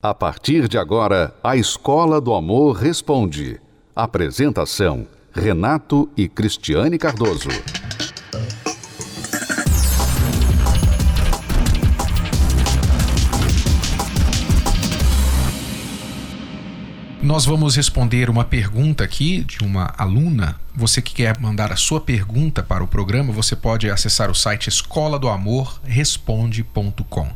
A partir de agora, a Escola do Amor Responde. Apresentação: Renato e Cristiane Cardoso. Nós vamos responder uma pergunta aqui de uma aluna. Você que quer mandar a sua pergunta para o programa, você pode acessar o site escola do amor responde.com.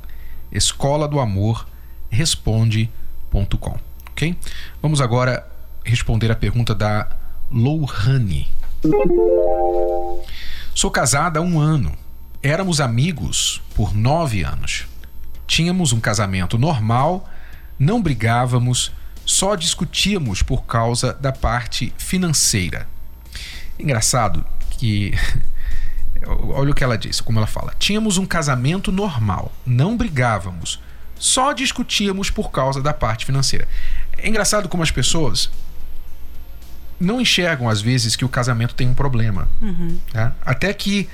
Escola do Amor responde.com, ok? Vamos agora responder a pergunta da Louhane. Sou casada há um ano. Éramos amigos por nove anos. Tínhamos um casamento normal, não brigávamos, só discutíamos por causa da parte financeira. Engraçado que. Olha o que ela disse, como ela fala. Tínhamos um casamento normal, não brigávamos, só discutíamos por causa da parte financeira. É engraçado como as pessoas não enxergam, às vezes, que o casamento tem um problema. Uhum. Tá? Até que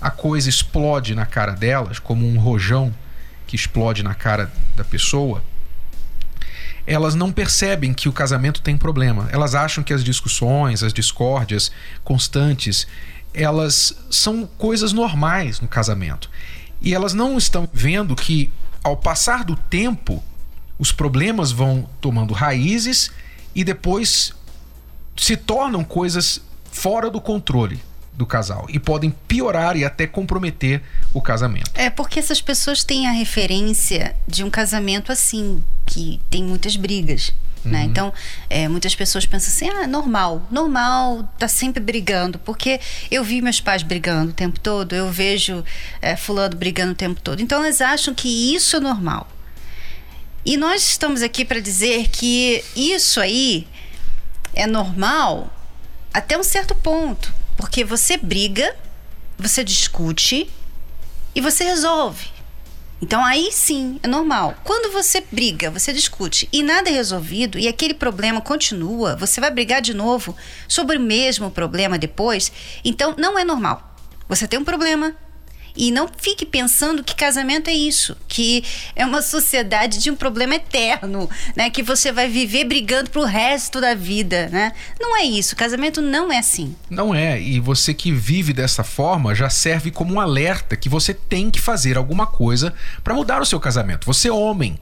a coisa explode na cara delas, como um rojão que explode na cara da pessoa, elas não percebem que o casamento tem problema. Elas acham que as discussões, as discórdias constantes, elas são coisas normais no casamento. E elas não estão vendo que ao passar do tempo, os problemas vão tomando raízes e depois se tornam coisas fora do controle do casal e podem piorar e até comprometer o casamento. É porque essas pessoas têm a referência de um casamento assim, que tem muitas brigas. Né? Uhum. Então, é, muitas pessoas pensam assim: ah, normal, normal, tá sempre brigando, porque eu vi meus pais brigando o tempo todo, eu vejo é, Fulano brigando o tempo todo. Então, elas acham que isso é normal. E nós estamos aqui para dizer que isso aí é normal até um certo ponto, porque você briga, você discute e você resolve. Então aí sim, é normal. Quando você briga, você discute e nada é resolvido e aquele problema continua, você vai brigar de novo sobre o mesmo problema depois, então não é normal. Você tem um problema, e não fique pensando que casamento é isso, que é uma sociedade de um problema eterno, né? Que você vai viver brigando pro resto da vida, né? Não é isso. Casamento não é assim. Não é. E você que vive dessa forma já serve como um alerta que você tem que fazer alguma coisa para mudar o seu casamento. Você homem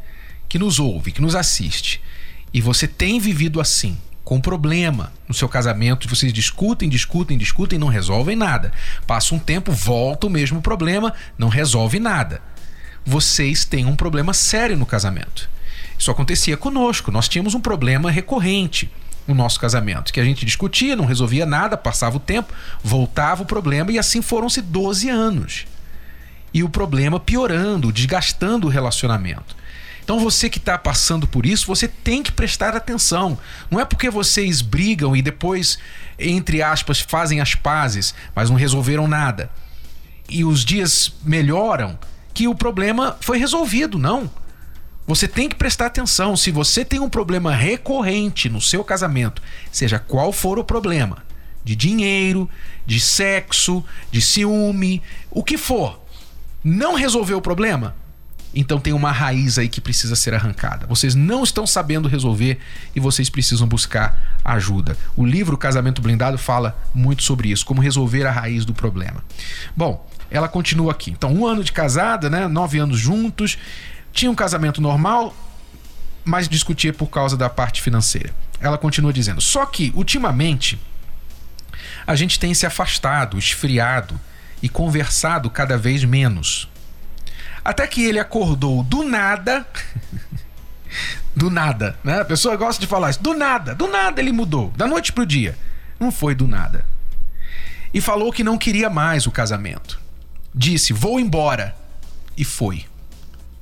que nos ouve, que nos assiste, e você tem vivido assim com problema no seu casamento, vocês discutem, discutem, discutem, não resolvem nada. Passa um tempo, volta o mesmo problema, não resolve nada. Vocês têm um problema sério no casamento. Isso acontecia conosco, nós tínhamos um problema recorrente no nosso casamento, que a gente discutia, não resolvia nada, passava o tempo, voltava o problema e assim foram-se 12 anos. E o problema piorando, desgastando o relacionamento. Então você que está passando por isso, você tem que prestar atenção. Não é porque vocês brigam e depois, entre aspas, fazem as pazes, mas não resolveram nada. E os dias melhoram que o problema foi resolvido, não. Você tem que prestar atenção. Se você tem um problema recorrente no seu casamento, seja qual for o problema, de dinheiro, de sexo, de ciúme, o que for, não resolveu o problema, então tem uma raiz aí que precisa ser arrancada. Vocês não estão sabendo resolver e vocês precisam buscar ajuda. O livro Casamento Blindado fala muito sobre isso, como resolver a raiz do problema. Bom, ela continua aqui. Então, um ano de casada, né? Nove anos juntos. Tinha um casamento normal, mas discutia por causa da parte financeira. Ela continua dizendo: só que, ultimamente, a gente tem se afastado, esfriado e conversado cada vez menos. Até que ele acordou do nada. do nada, né? A pessoa gosta de falar isso. Do nada, do nada ele mudou. Da noite pro dia. Não foi do nada. E falou que não queria mais o casamento. Disse: Vou embora. E foi.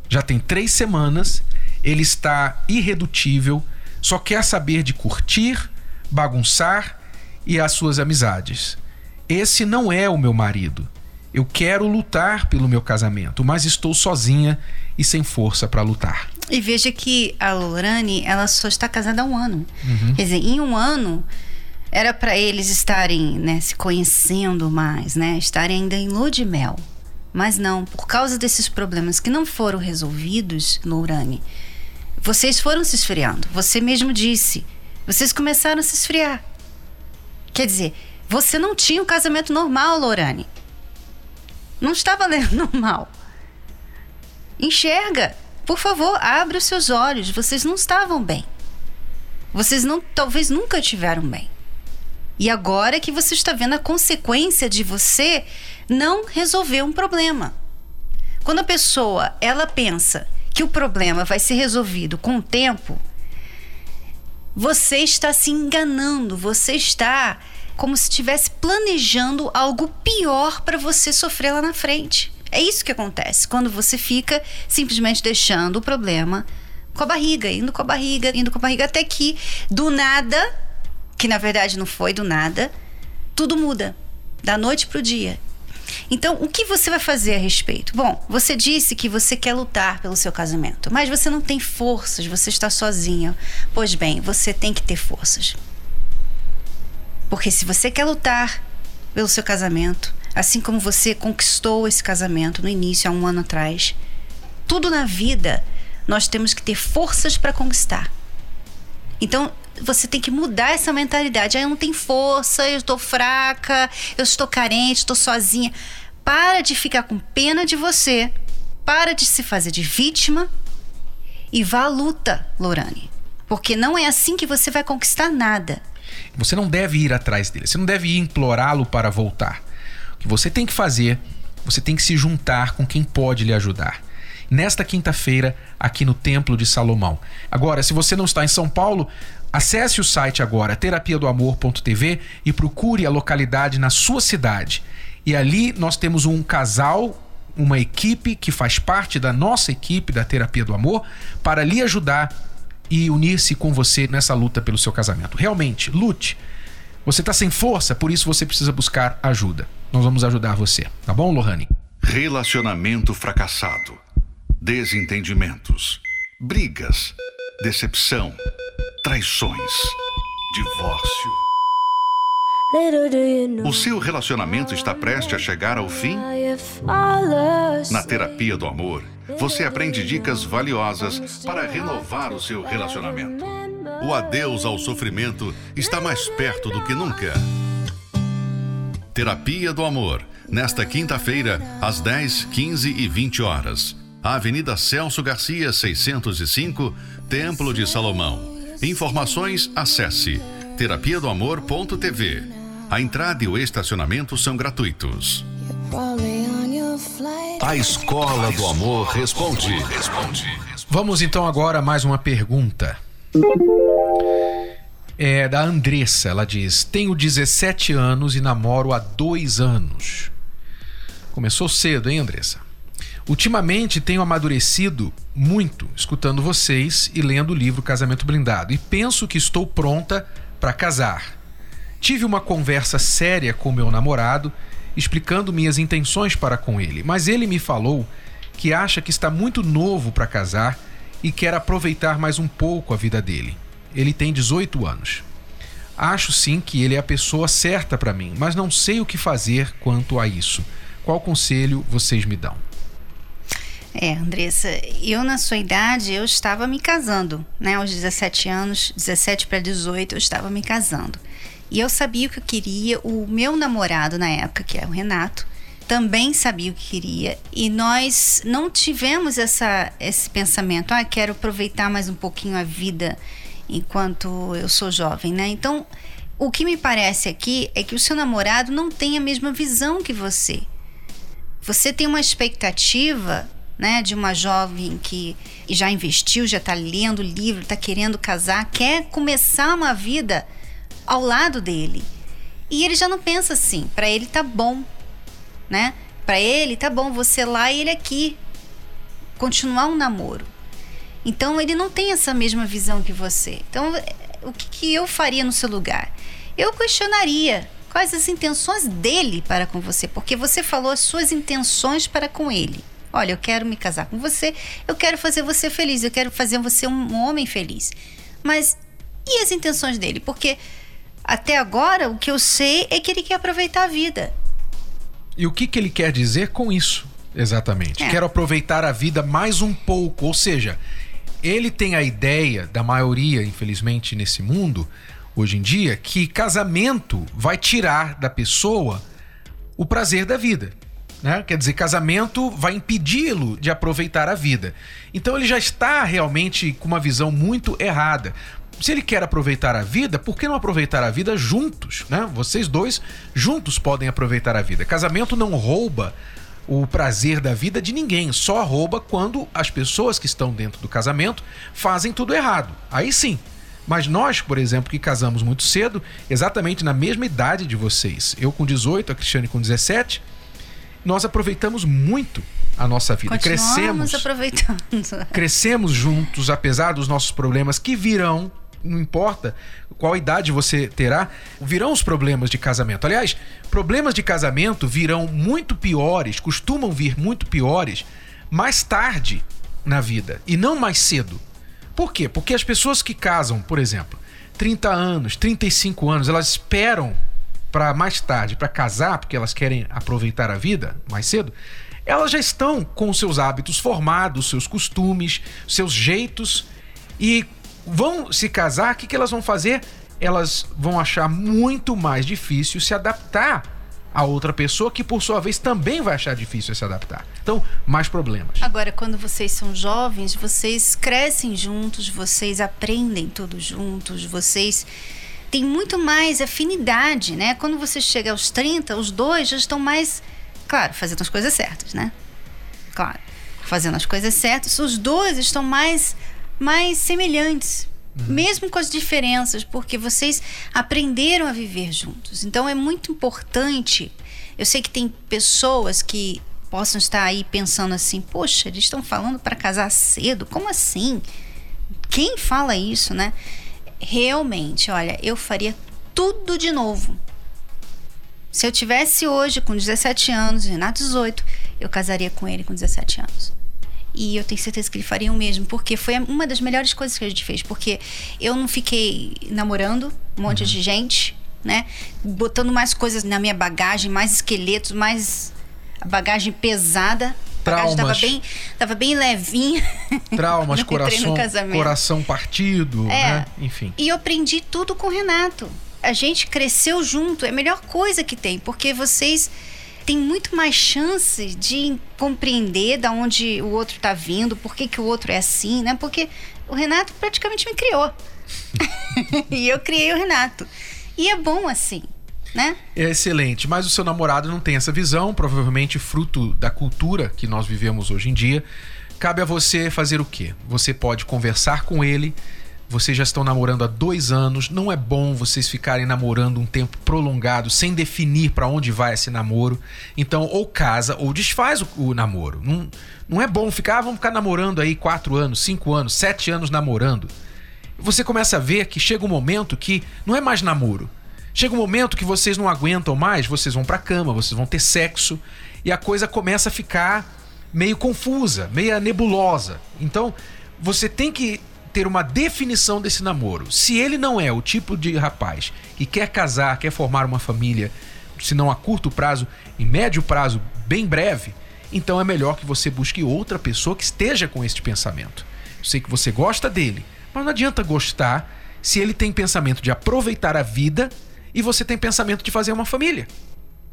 Já tem três semanas. Ele está irredutível. Só quer saber de curtir, bagunçar e as suas amizades. Esse não é o meu marido. Eu quero lutar pelo meu casamento, mas estou sozinha e sem força para lutar. E veja que a Lorane, ela só está casada há um ano. Uhum. Quer dizer, em um ano era para eles estarem né, se conhecendo mais, né, estarem ainda em lua de mel. Mas não, por causa desses problemas que não foram resolvidos, Lorane, vocês foram se esfriando. Você mesmo disse. Vocês começaram a se esfriar. Quer dizer, você não tinha um casamento normal, Lorane. Não estava normal. Enxerga. Por favor, abre os seus olhos. Vocês não estavam bem. Vocês não, talvez nunca estiveram bem. E agora é que você está vendo a consequência de você não resolver um problema. Quando a pessoa ela pensa que o problema vai ser resolvido com o tempo, você está se enganando, você está como se estivesse planejando algo pior para você sofrer lá na frente. É isso que acontece quando você fica simplesmente deixando o problema com a barriga, indo com a barriga, indo com a barriga, até que do nada, que na verdade não foi do nada, tudo muda da noite para o dia. Então, o que você vai fazer a respeito? Bom, você disse que você quer lutar pelo seu casamento, mas você não tem forças, você está sozinha. Pois bem, você tem que ter forças. Porque se você quer lutar pelo seu casamento, assim como você conquistou esse casamento no início, há um ano atrás, tudo na vida nós temos que ter forças para conquistar. Então, você tem que mudar essa mentalidade. Ah, eu não tenho força, eu estou fraca, eu estou carente, estou sozinha. Para de ficar com pena de você. Para de se fazer de vítima e vá à luta, Lorane. Porque não é assim que você vai conquistar nada. Você não deve ir atrás dele, você não deve implorá-lo para voltar. O que você tem que fazer, você tem que se juntar com quem pode lhe ajudar nesta quinta-feira aqui no Templo de Salomão. Agora, se você não está em São Paulo, acesse o site agora terapiadoamor.tv e procure a localidade na sua cidade. E ali nós temos um casal, uma equipe que faz parte da nossa equipe da Terapia do Amor para lhe ajudar e unir-se com você nessa luta pelo seu casamento. Realmente, lute. Você está sem força, por isso você precisa buscar ajuda. Nós vamos ajudar você, tá bom, Lohane? Relacionamento fracassado desentendimentos, brigas, decepção, traições, divórcio. O seu relacionamento está prestes a chegar ao fim? Na terapia do amor, você aprende dicas valiosas para renovar o seu relacionamento. O adeus ao sofrimento está mais perto do que nunca. Terapia do Amor, nesta quinta-feira, às 10, 15 e 20 horas. Avenida Celso Garcia, 605, Templo de Salomão. Informações, acesse terapia do. A entrada e o estacionamento são gratuitos. A Escola do Amor responde. Vamos então agora a mais uma pergunta. É da Andressa. Ela diz: Tenho 17 anos e namoro há dois anos. Começou cedo, hein, Andressa? Ultimamente tenho amadurecido muito escutando vocês e lendo o livro Casamento Blindado e penso que estou pronta para casar. Tive uma conversa séria com meu namorado explicando minhas intenções para com ele, mas ele me falou que acha que está muito novo para casar e quer aproveitar mais um pouco a vida dele. Ele tem 18 anos. Acho sim que ele é a pessoa certa para mim, mas não sei o que fazer quanto a isso. Qual conselho vocês me dão? É, Andressa, eu na sua idade eu estava me casando, né? Aos 17 anos, 17 para 18, eu estava me casando. E eu sabia o que eu queria, o meu namorado na época, que é o Renato, também sabia o que queria e nós não tivemos essa, esse pensamento, ah, quero aproveitar mais um pouquinho a vida enquanto eu sou jovem, né? Então, o que me parece aqui é que o seu namorado não tem a mesma visão que você. Você tem uma expectativa né, de uma jovem que já investiu, já está lendo livro, está querendo casar, quer começar uma vida ao lado dele. E ele já não pensa assim, para ele tá bom, né? Para ele tá bom você lá e ele aqui. Continuar um namoro. Então ele não tem essa mesma visão que você. Então o que, que eu faria no seu lugar? Eu questionaria quais as intenções dele para com você, porque você falou as suas intenções para com ele. Olha, eu quero me casar com você, eu quero fazer você feliz, eu quero fazer você um homem feliz. Mas e as intenções dele? Porque até agora o que eu sei é que ele quer aproveitar a vida. E o que, que ele quer dizer com isso? Exatamente. É. Quero aproveitar a vida mais um pouco, ou seja, ele tem a ideia da maioria, infelizmente, nesse mundo, hoje em dia, que casamento vai tirar da pessoa o prazer da vida. Né? Quer dizer, casamento vai impedi-lo de aproveitar a vida. Então ele já está realmente com uma visão muito errada. Se ele quer aproveitar a vida, por que não aproveitar a vida juntos? Né? Vocês dois juntos podem aproveitar a vida. Casamento não rouba o prazer da vida de ninguém, só rouba quando as pessoas que estão dentro do casamento fazem tudo errado. Aí sim. Mas nós, por exemplo, que casamos muito cedo, exatamente na mesma idade de vocês, eu com 18, a Cristiane com 17, nós aproveitamos muito a nossa vida. Crescemos aproveitando. Crescemos juntos, apesar dos nossos problemas que virão, não importa qual idade você terá, virão os problemas de casamento. Aliás, problemas de casamento virão muito piores, costumam vir muito piores mais tarde na vida e não mais cedo. Por quê? Porque as pessoas que casam, por exemplo, 30 anos, 35 anos, elas esperam para mais tarde, para casar, porque elas querem aproveitar a vida mais cedo, elas já estão com seus hábitos formados, seus costumes, seus jeitos e vão se casar, o que, que elas vão fazer? Elas vão achar muito mais difícil se adaptar a outra pessoa que por sua vez também vai achar difícil se adaptar. Então, mais problemas. Agora, quando vocês são jovens, vocês crescem juntos, vocês aprendem tudo juntos, vocês têm muito mais afinidade, né? Quando você chega aos 30, os dois já estão mais, claro, fazendo as coisas certas, né? Claro, fazendo as coisas certas, os dois estão mais mais semelhantes, mesmo com as diferenças, porque vocês aprenderam a viver juntos. Então é muito importante. Eu sei que tem pessoas que possam estar aí pensando assim: poxa, eles estão falando para casar cedo? Como assim? Quem fala isso, né? Realmente, olha, eu faria tudo de novo. Se eu tivesse hoje com 17 anos e Renato 18, eu casaria com ele com 17 anos. E eu tenho certeza que ele faria o mesmo, porque foi uma das melhores coisas que a gente fez. Porque eu não fiquei namorando um monte uhum. de gente, né? Botando mais coisas na minha bagagem, mais esqueletos, mais bagagem pesada. Traumas. Tava bem, tava bem levinha. Traumas, coração, coração partido, é. né? Enfim. E eu aprendi tudo com o Renato. A gente cresceu junto, é a melhor coisa que tem, porque vocês tem muito mais chance de compreender da onde o outro está vindo, por que, que o outro é assim, né? Porque o Renato praticamente me criou. e eu criei o Renato. E é bom assim. Né? É excelente, mas o seu namorado não tem essa visão, provavelmente fruto da cultura que nós vivemos hoje em dia. Cabe a você fazer o quê? Você pode conversar com ele, vocês já estão namorando há dois anos, não é bom vocês ficarem namorando um tempo prolongado sem definir para onde vai esse namoro. Então, ou casa ou desfaz o, o, namoro. Não, não é bom ficar, ah, vamos ficar namorando aí quatro anos, cinco anos, sete anos namorando. Você começa a ver que chega um momento que não é mais namoro. Chega um momento que vocês não aguentam mais, vocês vão pra cama, vocês vão ter sexo e a coisa começa a ficar meio confusa, meio nebulosa. Então, você tem que ter uma definição desse namoro. Se ele não é o tipo de rapaz que quer casar, quer formar uma família, se não a curto prazo, em médio prazo, bem breve, então é melhor que você busque outra pessoa que esteja com este pensamento. Eu sei que você gosta dele, mas não adianta gostar se ele tem pensamento de aproveitar a vida e você tem pensamento de fazer uma família.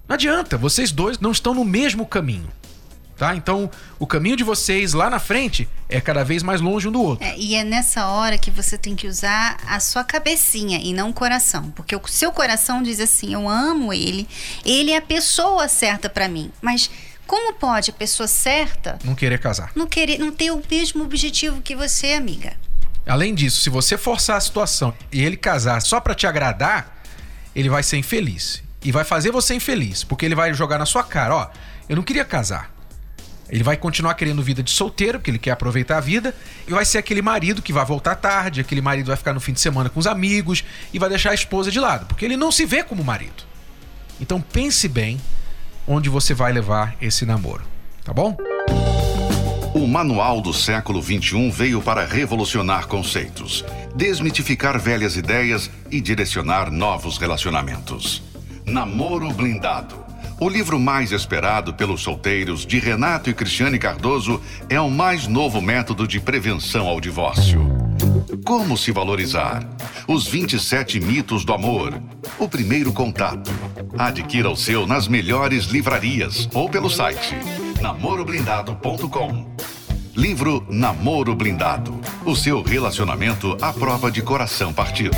Não adianta, vocês dois não estão no mesmo caminho tá? Então, o caminho de vocês lá na frente é cada vez mais longe um do outro. É, e é nessa hora que você tem que usar a sua cabecinha e não o coração, porque o seu coração diz assim: eu amo ele, ele é a pessoa certa para mim, mas como pode a pessoa certa não querer casar? Não querer, não ter o mesmo objetivo que você, amiga. Além disso, se você forçar a situação e ele casar só para te agradar, ele vai ser infeliz e vai fazer você infeliz, porque ele vai jogar na sua cara, ó, eu não queria casar. Ele vai continuar querendo vida de solteiro, porque ele quer aproveitar a vida, e vai ser aquele marido que vai voltar tarde, aquele marido vai ficar no fim de semana com os amigos e vai deixar a esposa de lado, porque ele não se vê como marido. Então pense bem onde você vai levar esse namoro, tá bom? O Manual do Século XXI veio para revolucionar conceitos, desmitificar velhas ideias e direcionar novos relacionamentos. Namoro blindado O livro mais esperado pelos solteiros de Renato e Cristiane Cardoso é o mais novo método de prevenção ao divórcio. Como se valorizar? Os 27 mitos do amor. O primeiro contato. Adquira o seu nas melhores livrarias ou pelo site namoroblindado.com. Livro Namoro Blindado. O seu relacionamento à prova de coração partido.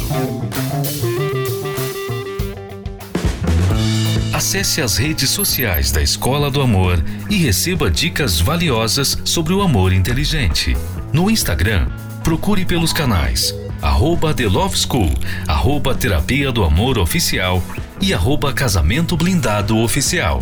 Acesse as redes sociais da Escola do Amor e receba dicas valiosas sobre o amor inteligente. No Instagram, procure pelos canais arroba The Love School, arroba Terapia do Amor Oficial e arroba Casamento Blindado Oficial.